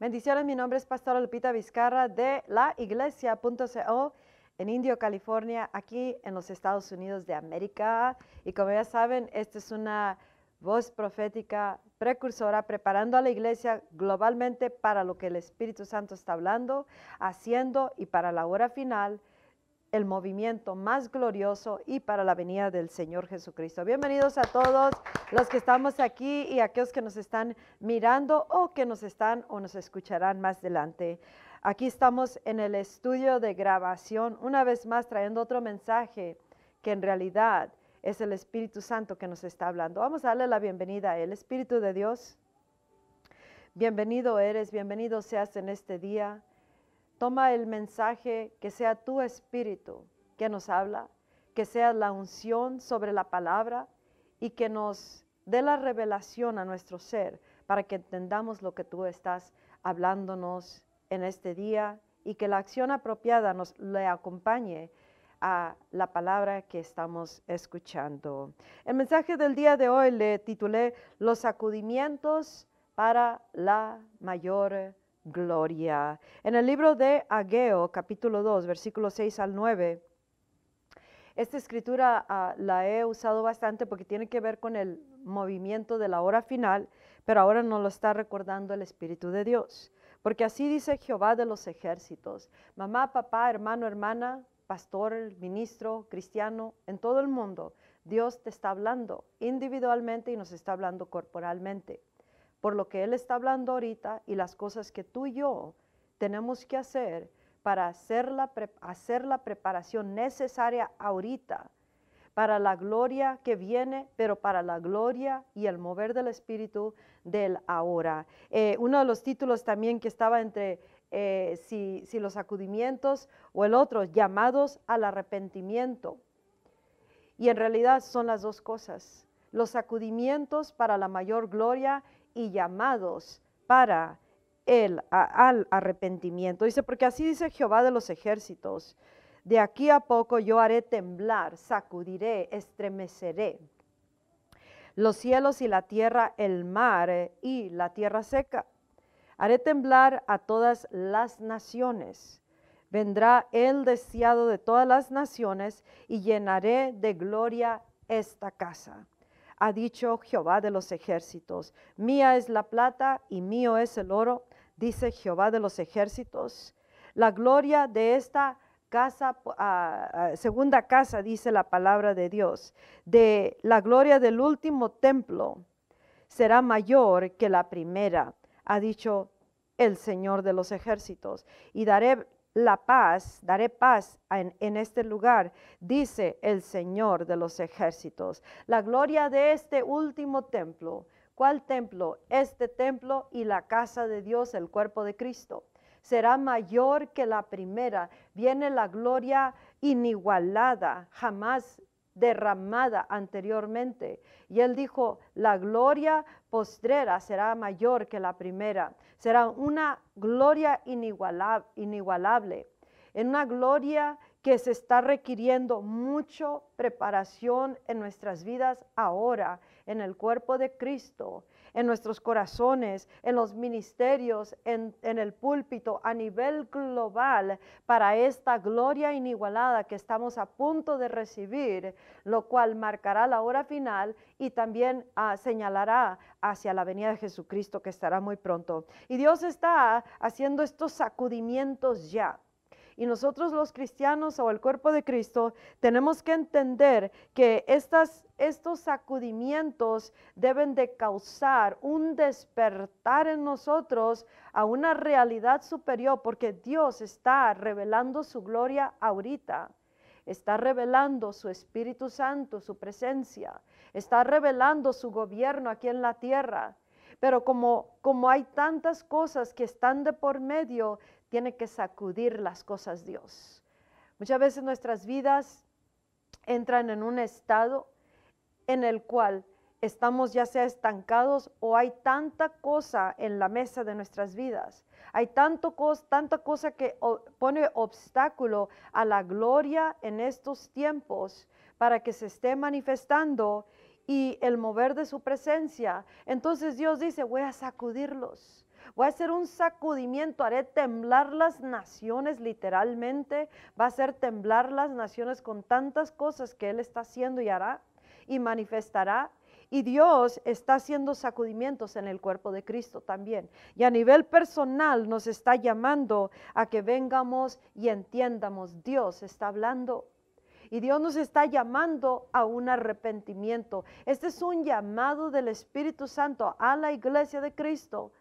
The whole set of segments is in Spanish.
Bendiciones, mi nombre es Pastora Lupita Vizcarra de la iglesia.co en Indio, California, aquí en los Estados Unidos de América. Y como ya saben, esta es una voz profética precursora preparando a la iglesia globalmente para lo que el Espíritu Santo está hablando, haciendo y para la hora final el movimiento más glorioso y para la venida del Señor Jesucristo. Bienvenidos a todos los que estamos aquí y aquellos que nos están mirando o que nos están o nos escucharán más adelante. Aquí estamos en el estudio de grabación, una vez más trayendo otro mensaje que en realidad es el Espíritu Santo que nos está hablando. Vamos a darle la bienvenida a el Espíritu de Dios. Bienvenido eres, bienvenido seas en este día. Toma el mensaje que sea tu espíritu que nos habla, que sea la unción sobre la palabra y que nos dé la revelación a nuestro ser para que entendamos lo que tú estás hablándonos en este día y que la acción apropiada nos le acompañe a la palabra que estamos escuchando. El mensaje del día de hoy le titulé Los sacudimientos para la mayor gloria. En el libro de Ageo, capítulo 2, versículos 6 al 9, esta escritura ah, la he usado bastante porque tiene que ver con el movimiento de la hora final, pero ahora nos lo está recordando el Espíritu de Dios. Porque así dice Jehová de los ejércitos. Mamá, papá, hermano, hermana, pastor, ministro, cristiano, en todo el mundo, Dios te está hablando individualmente y nos está hablando corporalmente por lo que Él está hablando ahorita y las cosas que tú y yo tenemos que hacer para hacer la, hacer la preparación necesaria ahorita para la gloria que viene, pero para la gloria y el mover del Espíritu del ahora. Eh, uno de los títulos también que estaba entre eh, si, si los acudimientos o el otro, llamados al arrepentimiento. Y en realidad son las dos cosas. Los sacudimientos para la mayor gloria y llamados para el al arrepentimiento. Dice, porque así dice Jehová de los ejércitos, de aquí a poco yo haré temblar, sacudiré, estremeceré los cielos y la tierra, el mar y la tierra seca. Haré temblar a todas las naciones. Vendrá el deseado de todas las naciones y llenaré de gloria esta casa ha dicho Jehová de los ejércitos. Mía es la plata y mío es el oro, dice Jehová de los ejércitos. La gloria de esta casa, ah, ah, segunda casa, dice la palabra de Dios, de la gloria del último templo será mayor que la primera, ha dicho el Señor de los ejércitos. Y daré la paz, daré paz en, este lugar, dice el Señor de los ejércitos. La gloria de este último templo. ¿Cuál templo? Este templo y la casa de Dios, el cuerpo de Cristo. Será mayor que la primera. Viene la gloria inigualada, jamás derramada anteriormente. Y él dijo, la gloria postrera será mayor que la primera. Será una gloria inigualable, en una gloria que se está requiriendo mucho preparación en nuestras vidas ahora, en el cuerpo de Cristo, en nuestros corazones, en los ministerios, en, el púlpito, a nivel global, para esta gloria inigualada que estamos a punto de recibir, lo cual marcará la hora final y también ah, señalará hacia la venida de Jesucristo que estará muy pronto. Y Dios está haciendo estos sacudimientos ya. Y nosotros los cristianos o el cuerpo de Cristo tenemos que entender que estas, estos sacudimientos deben de causar un despertar en nosotros a una realidad superior porque Dios está revelando su gloria ahorita. Está revelando su Espíritu Santo, su presencia. Está revelando su gobierno aquí en la tierra. Pero como, como hay tantas cosas que están de por medio, tiene que sacudir las cosas Dios. Muchas veces nuestras vidas entran en un estado en el cual estamos ya sea estancados o hay tanta cosa en la mesa de nuestras vidas. Hay tanto tanta cosa que pone obstáculo a la gloria en estos tiempos para que se esté manifestando y el mover de su presencia. Entonces Dios dice, voy a sacudirlos Voy a hacer un sacudimiento, haré temblar las naciones literalmente. Va a hacer temblar las naciones con tantas cosas que Él está haciendo y hará y manifestará. Y Dios está haciendo sacudimientos en el cuerpo de Cristo también. Y a nivel personal nos está llamando a que vengamos y entiendamos. Dios está hablando y Dios nos está llamando a un arrepentimiento. Este es un llamado del Espíritu Santo a la iglesia de Cristo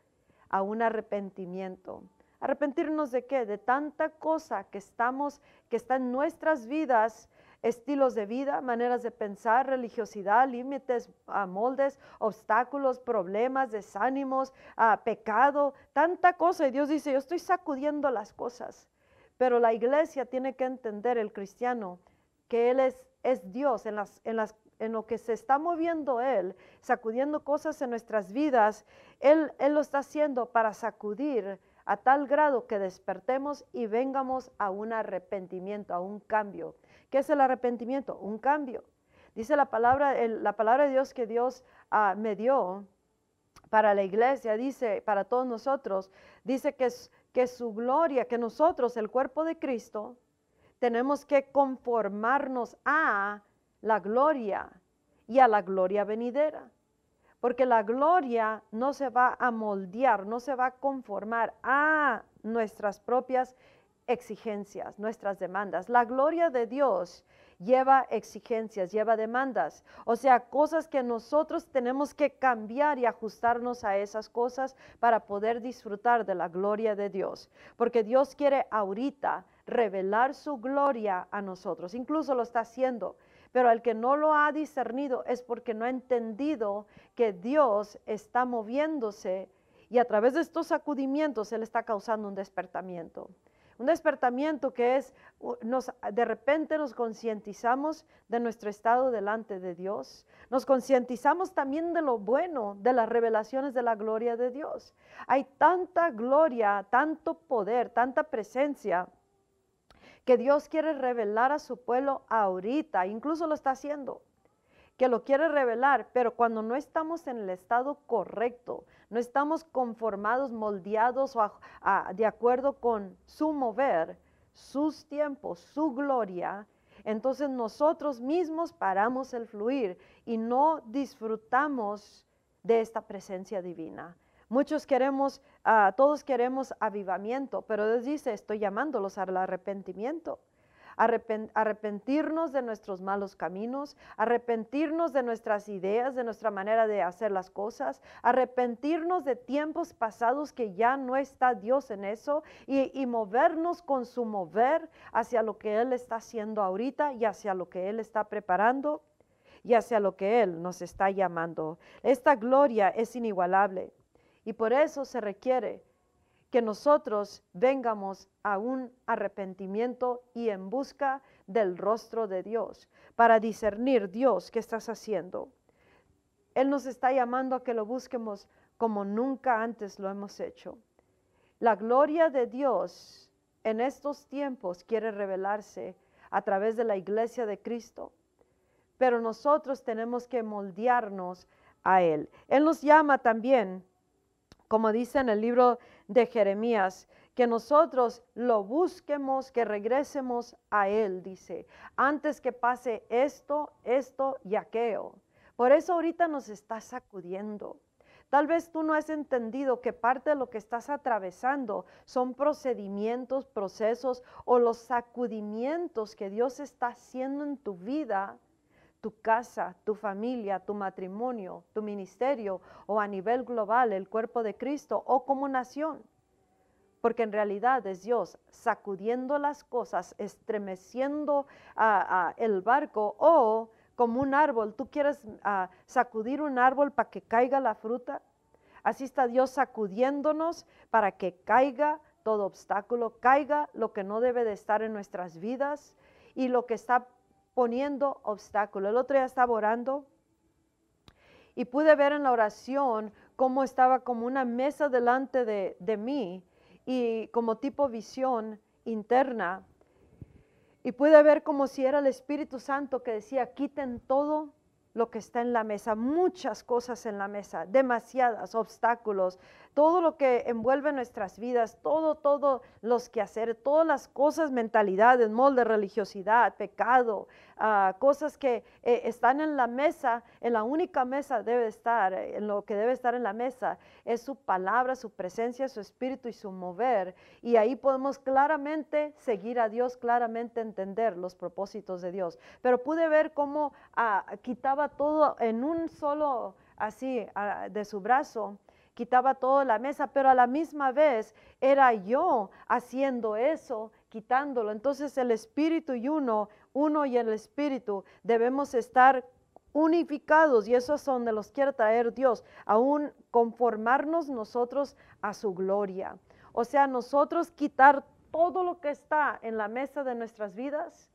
a un arrepentimiento. ¿Arrepentirnos de qué? De tanta cosa que estamos, que está en nuestras vidas, estilos de vida, maneras de pensar, religiosidad, límites, ah, moldes, obstáculos, problemas, desánimos, ah, pecado, tanta cosa. Y Dios dice, yo estoy sacudiendo las cosas. Pero la iglesia tiene que entender, el cristiano, que Él es, es Dios en, las, en, las, en lo que se está moviendo Él, sacudiendo cosas en nuestras vidas, Él, lo está haciendo para sacudir a tal grado que despertemos y vengamos a un arrepentimiento, a un cambio. ¿Qué es el arrepentimiento? Un cambio. Dice la palabra, la palabra de Dios que Dios ah, me dio para la iglesia, dice, para todos nosotros, dice que, que su gloria, que nosotros, el cuerpo de Cristo, tenemos que conformarnos a la gloria y a la gloria venidera. Porque la gloria no se va a moldear, no se va a conformar a nuestras propias exigencias, nuestras demandas. La gloria de Dios lleva exigencias, lleva demandas, o sea, cosas que nosotros tenemos que cambiar y ajustarnos a esas cosas para poder disfrutar de la gloria de Dios. Porque Dios quiere ahorita revelar su gloria a nosotros. Incluso lo está haciendo. Pero el que no lo ha discernido es porque no ha entendido que Dios está moviéndose y a través de estos sacudimientos Él está causando un despertamiento. Un despertamiento que es, de repente nos concientizamos de nuestro estado delante de Dios. Nos concientizamos también de lo bueno, de las revelaciones de la gloria de Dios. Hay tanta gloria, tanto poder, tanta presencia que Dios quiere revelar a su pueblo ahorita, incluso lo está haciendo, que lo quiere revelar, pero cuando no estamos en el estado correcto, no estamos conformados, moldeados o de acuerdo con su mover, sus tiempos, su gloria, entonces nosotros mismos paramos el fluir y no disfrutamos de esta presencia divina. Muchos queremos, ah, todos queremos avivamiento, pero Dios dice, estoy llamándolos al arrepentimiento. arrepentirnos de nuestros malos caminos, arrepentirnos de nuestras ideas, de nuestra manera de hacer las cosas, arrepentirnos de tiempos pasados que ya no está Dios en eso y, y movernos con su mover hacia lo que Él está haciendo ahorita y hacia lo que Él está preparando y hacia lo que Él nos está llamando. Esta gloria es inigualable. Y por eso se requiere que nosotros vengamos a un arrepentimiento y en busca del rostro de Dios, para discernir Dios qué estás haciendo. Él nos está llamando a que lo busquemos como nunca antes lo hemos hecho. La gloria de Dios en estos tiempos quiere revelarse a través de la iglesia de Cristo, pero nosotros tenemos que moldearnos a Él. Él nos llama también como dice en el libro de Jeremías, que nosotros lo busquemos, que regresemos a Él, dice, antes que pase esto, esto y aquello. Por eso ahorita nos está sacudiendo. Tal vez tú no has entendido que parte de lo que estás atravesando son procedimientos, procesos o los sacudimientos que Dios está haciendo en tu vida tu casa, tu familia, tu matrimonio, tu ministerio o a nivel global el cuerpo de Cristo o como nación. Porque en realidad es Dios sacudiendo las cosas, estremeciendo el barco o como un árbol. ¿Tú quieres sacudir un árbol para que caiga la fruta? Así está Dios sacudiéndonos para que caiga todo obstáculo, caiga lo que no debe de estar en nuestras vidas y lo que está poniendo obstáculos. El otro día estaba orando y pude ver en la oración cómo estaba como una mesa delante de, de mí y como tipo visión interna. Y pude ver como si era el Espíritu Santo que decía, quiten todo lo que está en la mesa, muchas cosas en la mesa, demasiadas obstáculos, todo lo que envuelve nuestras vidas, todo, todo los que hacer, todas las cosas, mentalidades, molde, religiosidad, pecado, ah, cosas que eh, están en la mesa, en la única mesa debe estar, en lo que debe estar en la mesa, es su palabra, su presencia, su espíritu y su mover. Y ahí podemos claramente seguir a Dios, claramente entender los propósitos de Dios. Pero pude ver cómo ah, quitaba todo en un solo, así, ah, de su brazo quitaba toda la mesa, pero a la misma vez era yo haciendo eso, quitándolo. Entonces el espíritu y uno, uno y el espíritu, debemos estar unificados y eso es donde los quiere traer Dios, aún conformarnos nosotros a su gloria. O sea, nosotros quitar todo lo que está en la mesa de nuestras vidas,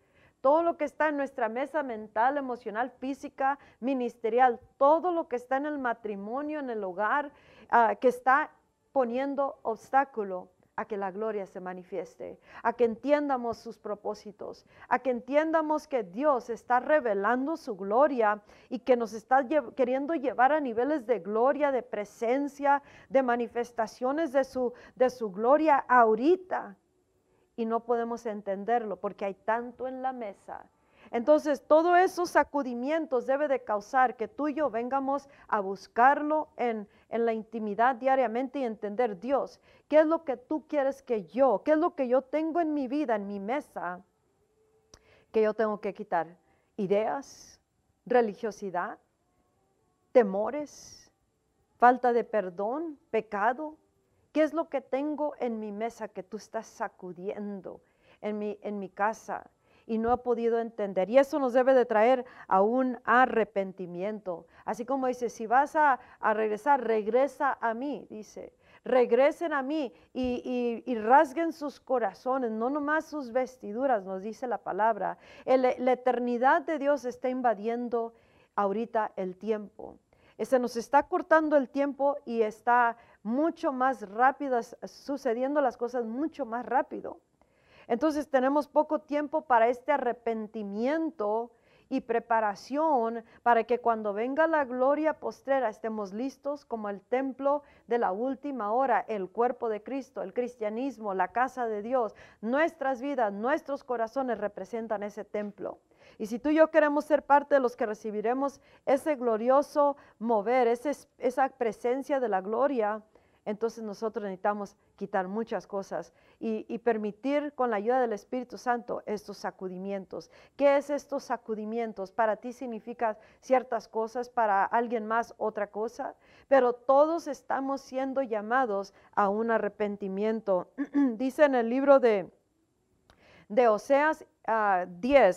todo lo que está en nuestra mesa mental, emocional, física, ministerial, todo lo que está en el matrimonio, en el hogar, Ah, que está poniendo obstáculo a que la gloria se manifieste, a que entiendamos sus propósitos, a que entiendamos que Dios está revelando su gloria y que nos está queriendo llevar a niveles de gloria, de presencia, de manifestaciones de su, de su gloria ahorita. Y no podemos entenderlo porque hay tanto en la mesa. Entonces, todos esos sacudimientos debe de causar que tú y yo vengamos a buscarlo en, en, la intimidad diariamente y entender, Dios, ¿qué es lo que tú quieres que yo, qué es lo que yo tengo en mi vida, en mi mesa, que yo tengo que quitar? Ideas, religiosidad, temores, falta de perdón, pecado. ¿Qué es lo que tengo en mi mesa que tú estás sacudiendo en mi, en mi casa? y no ha podido entender. Y eso nos debe de traer a un arrepentimiento. Así como dice, si vas a, regresar, regresa a mí, dice. Regresen a mí y, rasguen sus corazones, no nomás sus vestiduras, nos dice la palabra. la eternidad de Dios está invadiendo ahorita el tiempo. Se nos está cortando el tiempo y está mucho más rápido, sucediendo las cosas mucho más rápido. Entonces tenemos poco tiempo para este arrepentimiento y preparación para que cuando venga la gloria postrera estemos listos como el templo de la última hora, el cuerpo de Cristo, el cristianismo, la casa de Dios. Nuestras vidas, nuestros corazones representan ese templo. Y si tú y yo queremos ser parte de los que recibiremos ese glorioso mover, esa presencia de la gloria, entonces nosotros necesitamos quitar muchas cosas y, permitir con la ayuda del Espíritu Santo estos sacudimientos. ¿Qué es estos sacudimientos? Para ti significa ciertas cosas, para alguien más otra cosa, pero todos estamos siendo llamados a un arrepentimiento. dice en el libro de, de Oseas 10 ah,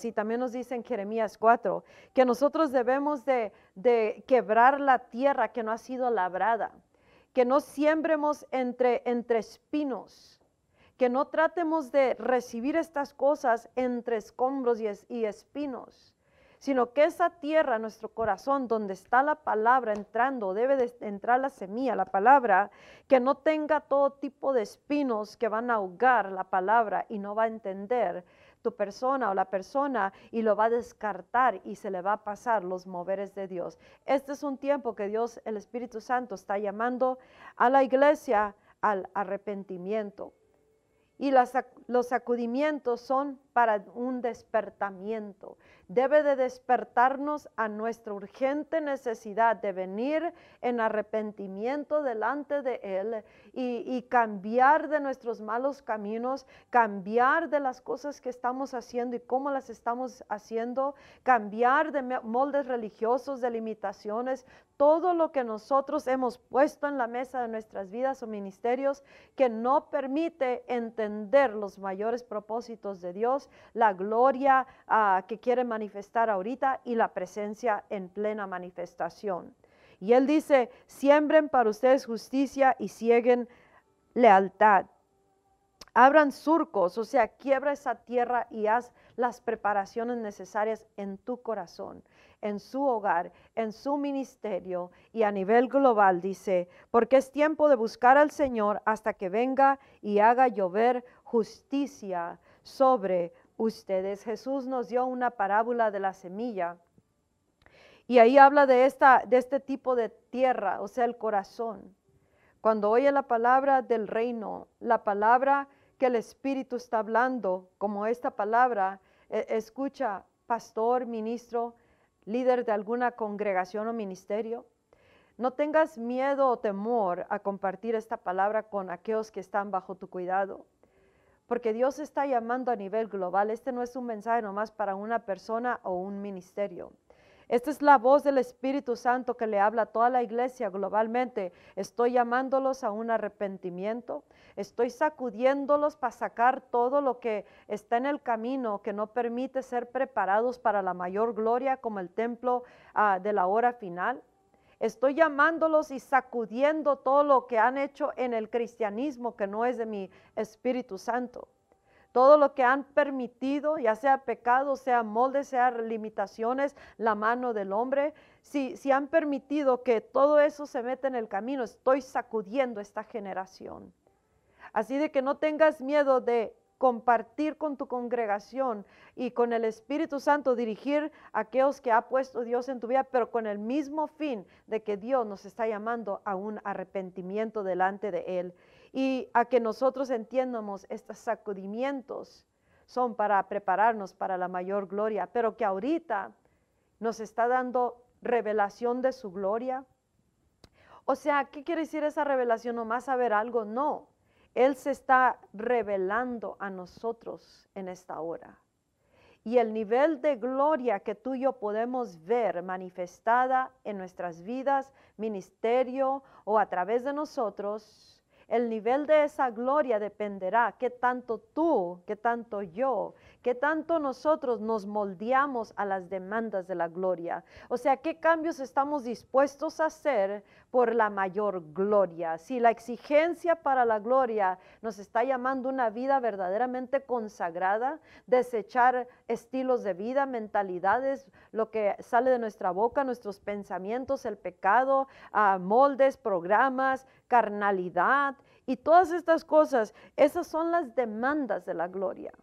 y también nos dice en Jeremías 4 que nosotros debemos de, de quebrar la tierra que no ha sido labrada que no siembremos entre, entre espinos, que no tratemos de recibir estas cosas entre escombros y espinos, sino que esa tierra, nuestro corazón, donde está la palabra entrando, debe de entrar la semilla, la palabra, que no tenga todo tipo de espinos que van a ahogar la palabra y no va a entender, persona o la persona y lo va a descartar y se le va a pasar los moveres de Dios. Este es un tiempo que Dios, el Espíritu Santo, está llamando a la iglesia al arrepentimiento. Y los sacudimientos son para un despertamiento. Debe de despertarnos a nuestra urgente necesidad de venir en arrepentimiento delante de Él y, cambiar de nuestros malos caminos, cambiar de las cosas que estamos haciendo y cómo las estamos haciendo, cambiar de moldes religiosos, de limitaciones, todo lo que nosotros hemos puesto en la mesa de nuestras vidas o ministerios que no permite entender los mayores propósitos de Dios la gloria ah, que quiere manifestar ahorita y la presencia en plena manifestación. Y él dice, siembren para ustedes justicia y sieguen lealtad. Abran surcos, o sea, quiebra esa tierra y haz las preparaciones necesarias en tu corazón, en su hogar, en su ministerio y a nivel global, dice, porque es tiempo de buscar al Señor hasta que venga y haga llover justicia sobre ustedes. Jesús nos dio una parábola de la semilla Y ahí habla de, esta, de este tipo de tierra, o sea, el corazón. Cuando oye la palabra del reino, la palabra que el Espíritu está hablando, como esta palabra, e, escucha, pastor, ministro, líder de alguna congregación o ministerio, no tengas miedo o temor a compartir esta palabra con aquellos que están bajo tu cuidado, porque Dios está llamando a nivel global. Este no es un mensaje nomás para una persona o un ministerio. Esta es la voz del Espíritu Santo que le habla a toda la iglesia globalmente. Estoy llamándolos a un arrepentimiento. Estoy sacudiéndolos para sacar todo lo que está en el camino que no permite ser preparados para la mayor gloria como el templo ah, de la hora final. Estoy llamándolos y sacudiendo todo lo que han hecho en el cristianismo que no es de mi Espíritu Santo todo lo que han permitido, ya sea pecado, sea molde, sea limitaciones, la mano del hombre, si, si han permitido que todo eso se meta en el camino, estoy sacudiendo esta generación. Así de que no tengas miedo de compartir con tu congregación y con el Espíritu Santo dirigir a aquellos que ha puesto Dios en tu vida, pero con el mismo fin de que Dios nos está llamando a un arrepentimiento delante de Él y a que nosotros entiendamos estos sacudimientos son para prepararnos para la mayor gloria, pero que ahorita nos está dando revelación de su gloria. O sea, ¿qué quiere decir esa revelación? ¿Nomás saber algo? No. Él se está revelando a nosotros en esta hora. Y el nivel de gloria que tú y yo podemos ver manifestada en nuestras vidas, ministerio o a través de nosotros, el nivel de esa gloria dependerá qué tanto tú, qué tanto yo, qué tanto nosotros nos moldeamos a las demandas de la gloria. O sea, qué cambios estamos dispuestos a hacer por la mayor gloria. Si la exigencia para la gloria nos está llamando una vida verdaderamente consagrada, desechar estilos de vida, mentalidades, lo que sale de nuestra boca, nuestros pensamientos, el pecado, ah, moldes, programas, carnalidad y todas estas cosas, esas son las demandas de la gloria.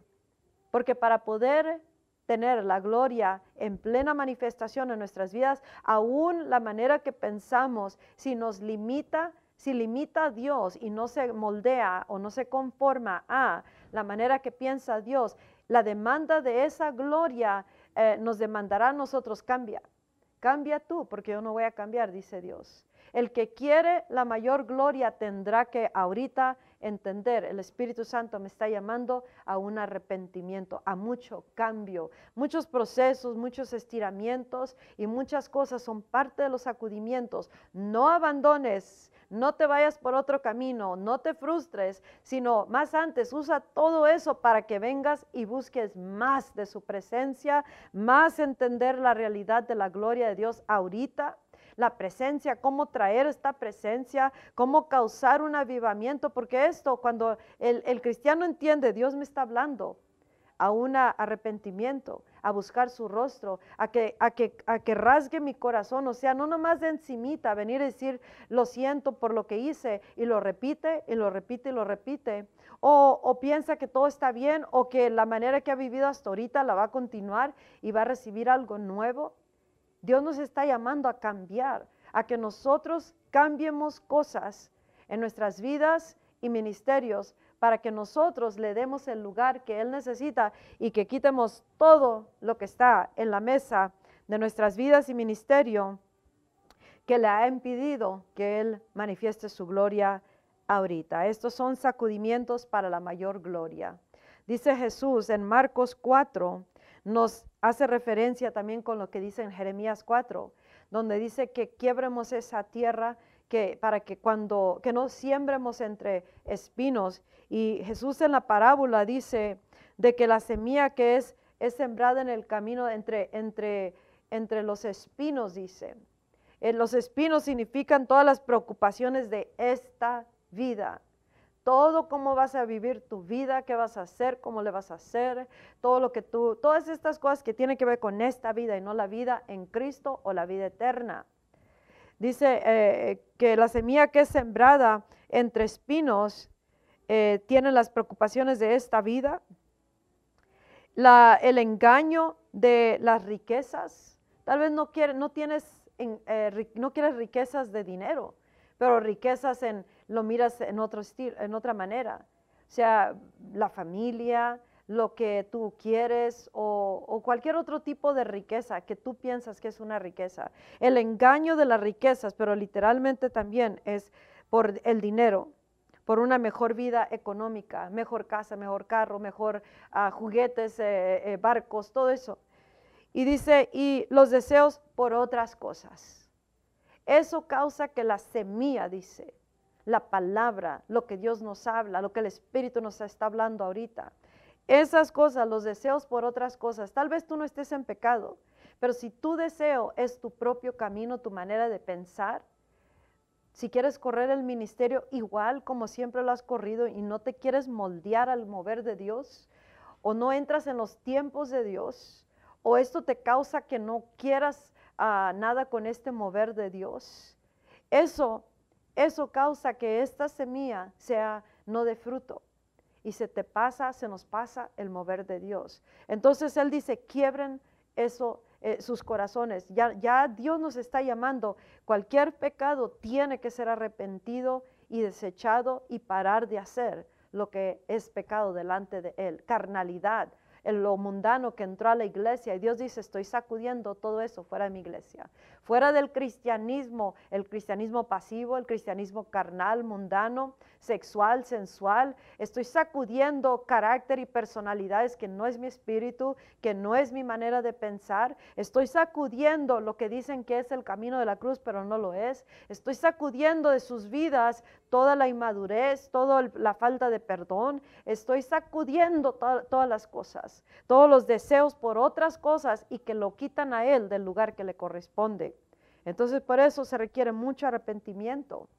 Porque para poder tener la gloria en plena manifestación en nuestras vidas, aún la manera que pensamos, si nos limita, si limita a Dios y no se moldea o no se conforma a la manera que piensa Dios, la demanda de esa gloria eh, nos demandará a nosotros cambia. Cambia tú, porque yo no voy a cambiar, dice Dios. El que quiere la mayor gloria tendrá que ahorita entender, el Espíritu Santo me está llamando a un arrepentimiento, a mucho cambio. Muchos procesos, muchos estiramientos y muchas cosas son parte de los sacudimientos. No abandones, no te vayas por otro camino, no te frustres, sino más antes usa todo eso para que vengas y busques más de su presencia, más entender la realidad de la gloria de Dios ahorita la presencia, cómo traer esta presencia, cómo causar un avivamiento, porque esto, cuando el, cristiano entiende, Dios me está hablando a un arrepentimiento, a buscar su rostro, a que, a, que, a que rasgue mi corazón, o sea, no nomás de encimita, venir a decir, lo siento por lo que hice, y lo repite, y lo repite, y lo repite, o, o, piensa que todo está bien, o que la manera que ha vivido hasta ahorita la va a continuar y va a recibir algo nuevo. Dios nos está llamando a cambiar, a que nosotros cambiemos cosas en nuestras vidas y ministerios para que nosotros le demos el lugar que Él necesita y que quitemos todo lo que está en la mesa de nuestras vidas y ministerio que le ha impedido que Él manifieste su gloria ahorita. Estos son sacudimientos para la mayor gloria. Dice Jesús en Marcos 4, nos hace referencia también con lo que dice en Jeremías 4, donde dice que quiebremos esa tierra que para que cuando que no siembremos entre espinos y Jesús en la parábola dice de que la semilla que es es sembrada en el camino entre entre entre los espinos dice. Eh, los espinos significan todas las preocupaciones de esta vida todo cómo vas a vivir tu vida, qué vas a hacer, cómo le vas a hacer, todo lo que tú, todas estas cosas que tienen que ver con esta vida y no la vida en Cristo o la vida eterna. Dice eh, que la semilla que es sembrada entre espinos eh, tiene las preocupaciones de esta vida, el engaño de las riquezas, Tal vez no, quiere, no, tienes, eh, no quieres riquezas de dinero, pero riquezas en, lo miras en, otro estilo, en otra manera. O sea, la familia, lo que tú quieres o, cualquier otro tipo de riqueza que tú piensas que es una riqueza. El engaño de las riquezas, pero literalmente también es por el dinero, por una mejor vida económica, mejor casa, mejor carro, mejor ah, juguetes, eh, eh, barcos, todo eso. Y dice, y los deseos por otras cosas. Eso causa que la semilla, dice, la palabra, lo que Dios nos habla, lo que el Espíritu nos está hablando ahorita. Esas cosas, los deseos por otras cosas, tal vez tú no estés en pecado, pero si tu deseo es tu propio camino, tu manera de pensar, si quieres correr el ministerio igual como siempre lo has corrido y no te quieres moldear al mover de Dios, o no entras en los tiempos de Dios, o esto te causa que no quieras ah, nada con este mover de Dios, eso, eso causa que esta semilla sea no de fruto y se te pasa, se nos pasa el mover de Dios. Entonces Él dice, quiebren eso, eh, sus corazones. Ya, ya Dios nos está llamando. Cualquier pecado tiene que ser arrepentido y desechado y parar de hacer lo que es pecado delante de Él. Carnalidad, en lo mundano que entró a la iglesia. Y Dios dice, estoy sacudiendo todo eso fuera de mi iglesia, fuera del cristianismo, el cristianismo pasivo, el cristianismo carnal, mundano, sexual, sensual, estoy sacudiendo carácter y personalidades que no es mi espíritu, que no es mi manera de pensar, estoy sacudiendo lo que dicen que es el camino de la cruz, pero no lo es, estoy sacudiendo de sus vidas toda la inmadurez, toda la falta de perdón, estoy sacudiendo todas las cosas, todos los deseos por otras cosas y que lo quitan a Él del lugar que le corresponde. Entonces por eso se requiere mucho arrepentimiento,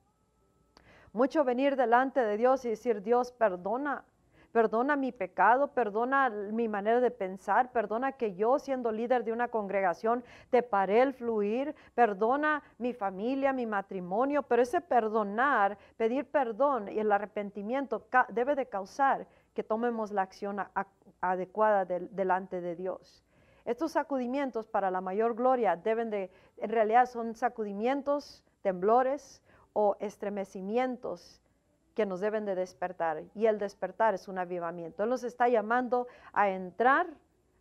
mucho venir delante de Dios y decir, Dios, perdona, perdona mi pecado, perdona mi manera de pensar, perdona que yo siendo líder de una congregación te paré el fluir, perdona mi familia, mi matrimonio, pero ese perdonar, pedir perdón y el arrepentimiento debe de causar que tomemos la acción adecuada delante de Dios. Estos sacudimientos para la mayor gloria deben de, en realidad son sacudimientos, temblores o estremecimientos que nos deben de despertar. Y el despertar es un avivamiento. Él nos está llamando a entrar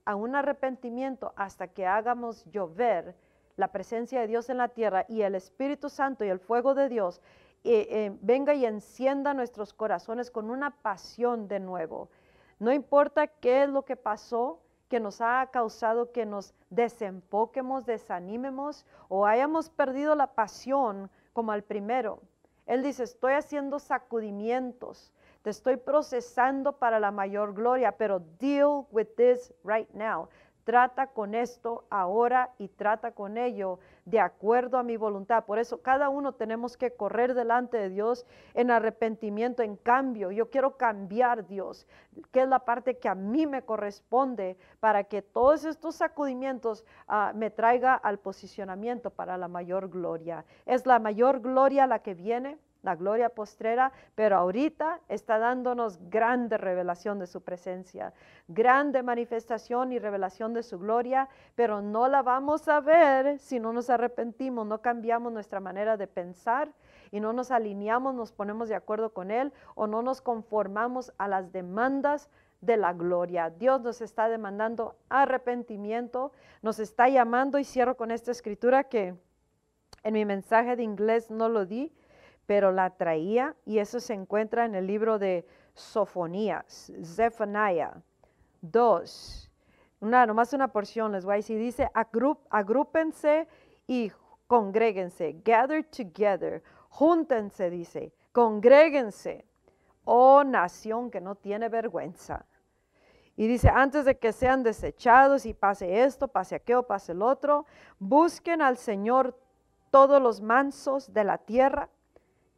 a un arrepentimiento hasta que hagamos llover la presencia de Dios en la tierra y el Espíritu Santo y el fuego de Dios eh, eh, venga y encienda nuestros corazones con una pasión de nuevo. No importa qué es lo que pasó, que nos ha causado que nos desenfoquemos, desanimemos o hayamos perdido la pasión como al primero. Él dice, estoy haciendo sacudimientos, te estoy procesando para la mayor gloria, pero deal with this right now. Trata con esto ahora y trata con ello de acuerdo a mi voluntad. Por eso cada uno tenemos que correr delante de Dios en arrepentimiento, en cambio. Yo quiero cambiar Dios, que es la parte que a mí me corresponde para que todos estos sacudimientos ah, me traiga al posicionamiento para la mayor gloria. Es la mayor gloria la que viene la gloria postrera, pero ahorita está dándonos grande revelación de su presencia, grande manifestación y revelación de su gloria, pero no la vamos a ver si no nos arrepentimos, no cambiamos nuestra manera de pensar y no nos alineamos, nos ponemos de acuerdo con Él o no nos conformamos a las demandas de la gloria. Dios nos está demandando arrepentimiento, nos está llamando y cierro con esta escritura que en mi mensaje de inglés no lo di, pero la traía y eso se encuentra en el libro de Sofonías, Zephaniah 2. Una, nomás una porción les voy a decir, dice, agrúpense y congréguense, gather together, júntense, dice, congréguense, oh nación que no tiene vergüenza. Y dice, antes de que sean desechados y pase esto, pase aquello, pase el otro, busquen al Señor todos los mansos de la tierra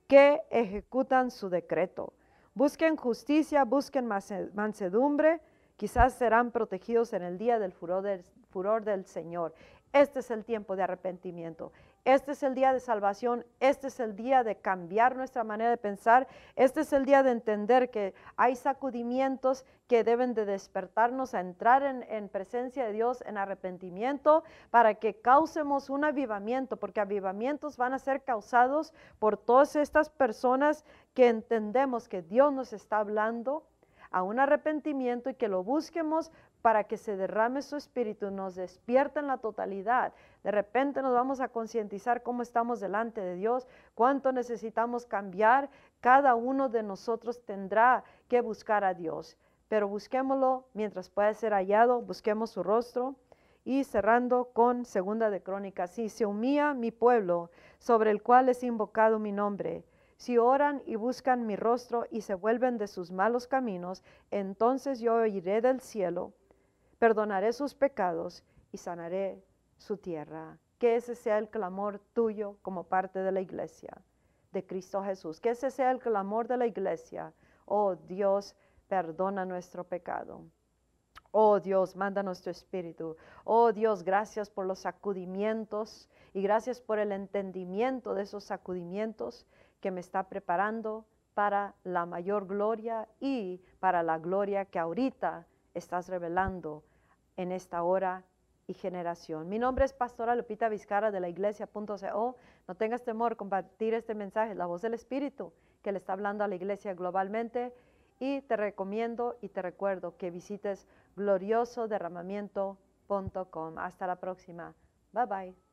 que ejecutan su decreto. Busquen justicia, busquen mansedumbre, quizás serán protegidos en el día del furor del, furor del Señor. Este es el tiempo de arrepentimiento. Este es el día de salvación, este es el día de cambiar nuestra manera de pensar, este es el día de entender que hay sacudimientos que deben de despertarnos a entrar en, en presencia de Dios en arrepentimiento para que causemos un avivamiento, porque avivamientos van a ser causados por todas estas personas que entendemos que Dios nos está hablando a un arrepentimiento y que lo busquemos para que se derrame su espíritu, nos despierta en la totalidad. De repente nos vamos a concientizar cómo estamos delante de Dios, cuánto necesitamos cambiar. Cada uno de nosotros tendrá que buscar a Dios, pero busquémoslo mientras pueda ser hallado, busquemos su rostro. Y cerrando con segunda de crónicas, si se humilla mi pueblo, sobre el cual es invocado mi nombre, si oran y buscan mi rostro y se vuelven de sus malos caminos, entonces yo oiré del cielo perdonaré sus pecados y sanaré su tierra. Que ese sea el clamor tuyo como parte de la iglesia de Cristo Jesús. Que ese sea el clamor de la iglesia. Oh Dios, perdona nuestro pecado. Oh Dios, manda nuestro espíritu. Oh Dios, gracias por los sacudimientos y gracias por el entendimiento de esos sacudimientos que me está preparando para la mayor gloria y para la gloria que ahorita estás revelando en esta hora y generación. Mi nombre es Pastora Lupita Vizcara de la iglesia.co. No tengas temor compartir este mensaje, la voz del Espíritu que le está hablando a la iglesia globalmente. Y te recomiendo y te recuerdo que visites gloriosoderramamiento.com. Hasta la próxima. Bye bye.